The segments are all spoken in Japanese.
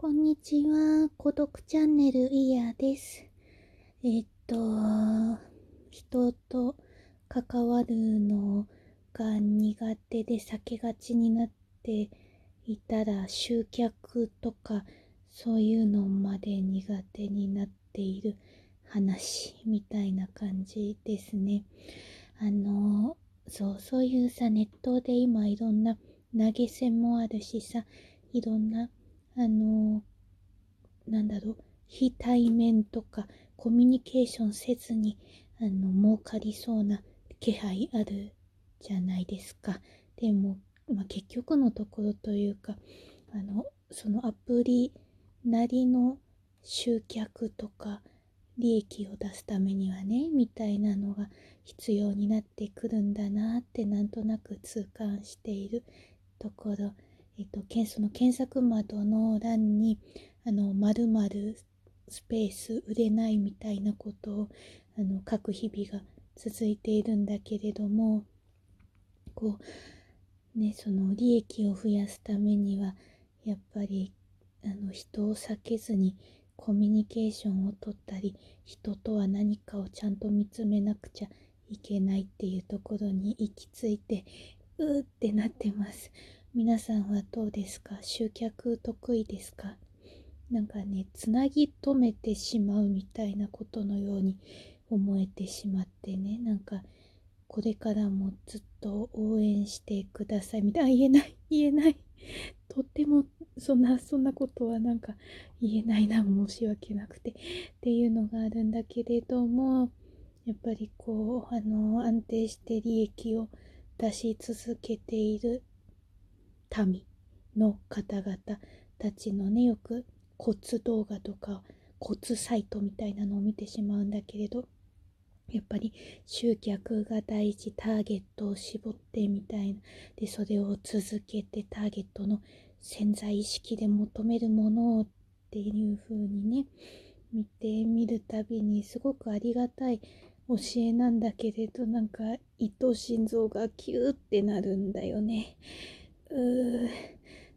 こんにちは。孤独チャンネルイヤーです。えっと、人と関わるのが苦手で避けがちになっていたら集客とかそういうのまで苦手になっている話みたいな感じですね。あの、そう、そういうさ、ネットで今いろんな投げ銭もあるしさ、いろんなあの、なんだろう、非対面とかコミュニケーションせずに、あの、儲かりそうな気配あるじゃないですか。でも、まあ、結局のところというか、あの、そのアプリなりの集客とか、利益を出すためにはね、みたいなのが必要になってくるんだなってなんとなく痛感しているところえっと、その検索窓の欄に、あの、〇〇スペース売れないみたいなことを、あの、書く日々が続いているんだけれども、こう、ね、その利益を増やすためには、やっぱり、あの、人を避けずに、コミュニケーションをとったり、人とは何かをちゃんと見つめなくちゃいけないっていうところに行き着いて、うーってなってます。皆さんはどうですか？集客得意ですか？なんかね、つなぎ止めてしまうみたいなことのように思えてしまってね、なんか、これからもずっと応援してください。みたいな、言えない、言えない。とっても、そんな、そんなことはなんか言えないな、申し訳なくて。っていうのがあるんだけれども、やっぱりこう、あの、安定して利益を出し続けている民の方々たちのねよく骨動画とか骨サイトみたいなのを見てしまうんだけれどやっぱり集客が大事ターゲットを絞ってみたいなでそれを続けてターゲットの潜在意識で求めるものっていう風にね見てみるたびにすごくありがたい教えなんだけれどなんか伊藤心臓がキューってなるんだよね。う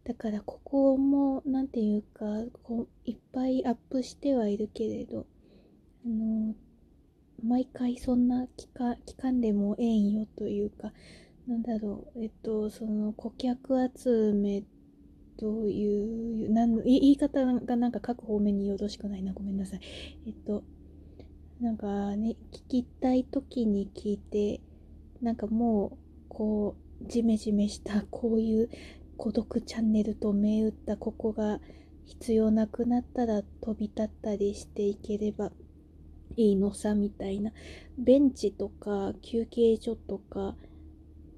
だからここも何て言うかこういっぱいアップしてはいるけれどあの毎回そんな期間期間でもええんよというかなんだろうえっとその顧客集めというなん言い方がなんか各方面によろしくないな。ごめんなさい。えっとなんかね聞きたい時に聞いてなんかもうこうジメジメしたこういう孤独チャンネルと銘打ったここが必要なくなったら飛び立ったりしていければいいのさみたいな。ベンチとか休憩所とか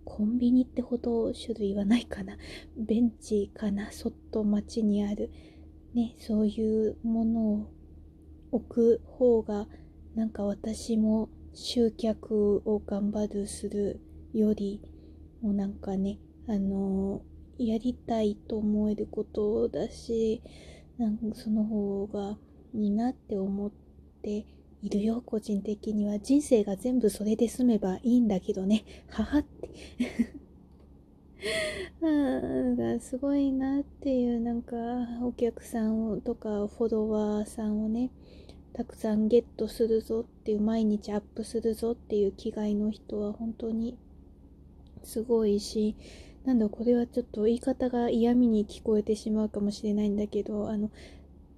コンビニってほど種類はないかな。ベンチかなそっと街にある。ねそういうものを置く方がなんか私も集客を頑張るするよりもうなんかね、あの、やりたいと思えることだし、なんかその方がいいなって思っているよ、個人的には。人生が全部それで済めばいいんだけどね、はって。あすごいなっていうなんかお客さんとかフォロワーさんをねたくさんゲットするぞっていう毎日アップするぞっていう気概の人は本当にすごいし、なんだこれはちょっと言い方が嫌味に聞こえてしまうかもしれないんだけど、あの、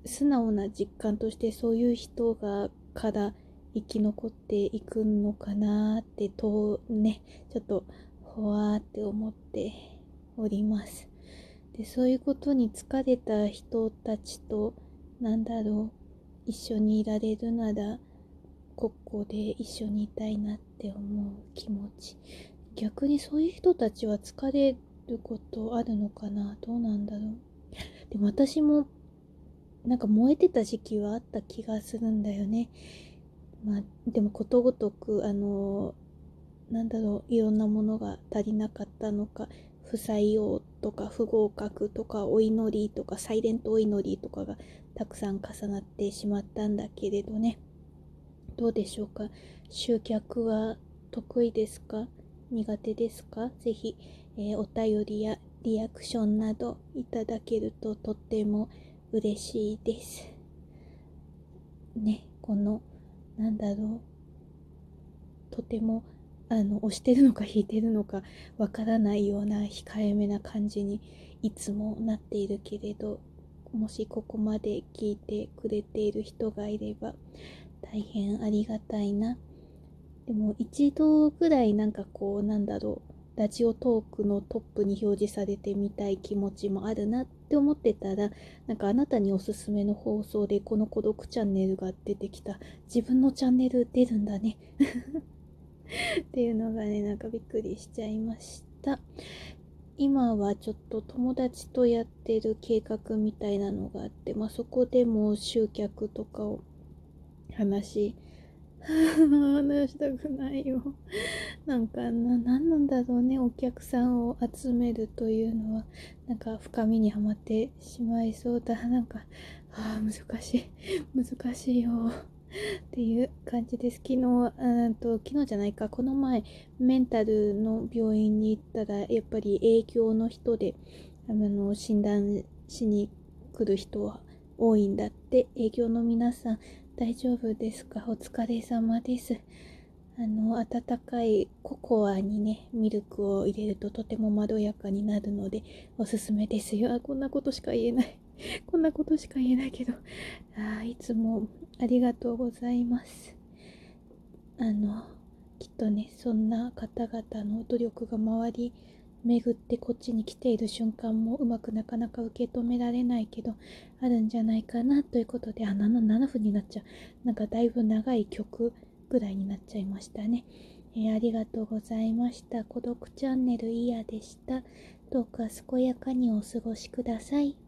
素直な実感としてそういう人がから生き残っていくのかなってとねちょっとほわーって思っております。でそういうことに疲れた人たちとなんだろう一緒にいられるならここで一緒にいたいなって思う気持ち。逆にそういう人たちは疲れることあるのかな？どうなんだろう？でも私もなんか燃えてた時期はあった気がするんだよね。まあでもことごとくあのなんだろういろんなものが足りなかったのか不採用とか不合格とかお祈りとかサイレントお祈りとかがたくさん重なってしまったんだけれどね。どうでしょうか？集客は得意ですか？苦手ですか？ぜひ、えー、お便りやリアクションなどいただけるととっても嬉しいです。ね、この、なんだろう、とても、あの、押してるのか 引いてるのかわからないような控えめな感じにいつもなっているけれど、もしここまで聞いてくれている人がいれば大変ありがたいな。でも一度ぐらいなんかこうなんだろうラジオトークのトップに表示されてみたい気持ちもあるなって思ってたらなんかあなたにおすすめの放送でこの孤独チャンネルが出てきた。自分のチャンネル出るんだね。っていうのがねなんかびっくりしちゃいました。今はちょっと友達とやってる計画みたいなのがあって、まあ、そこでも集客とかを話 話したくないよ。なんかな何なんだろうねお客さんを集めるというのは。なんか深みにはまってしまいそうだ。なんかああ難しい。難しいよ。っていう感じです。昨日、うんと昨日じゃないか、この前、メンタルの病院に行ったら、やっぱり営業の人で、あの診断しに来る人は多いんだって、営業の皆さん、大丈夫ですか？お疲れ様です。あの、温かいココアにね、ミルクを入れるととてもまろやかになるので、おすすめですよ。あ、こんなことしか言えない。こんなことしか言えないけど、あいつもありがとうございます。あの、きっとね、そんな方々の努力が周り、巡ってこっちに来ている瞬間もうまくなかなか受け止められないけど、あるんじゃないかなということで、あ、7, 7分になっちゃう。なんかだいぶ長い曲ぐらいになっちゃいましたね。えー、ありがとうございました。孤独チャンネルイヤでした。どうか健やかにお過ごしください。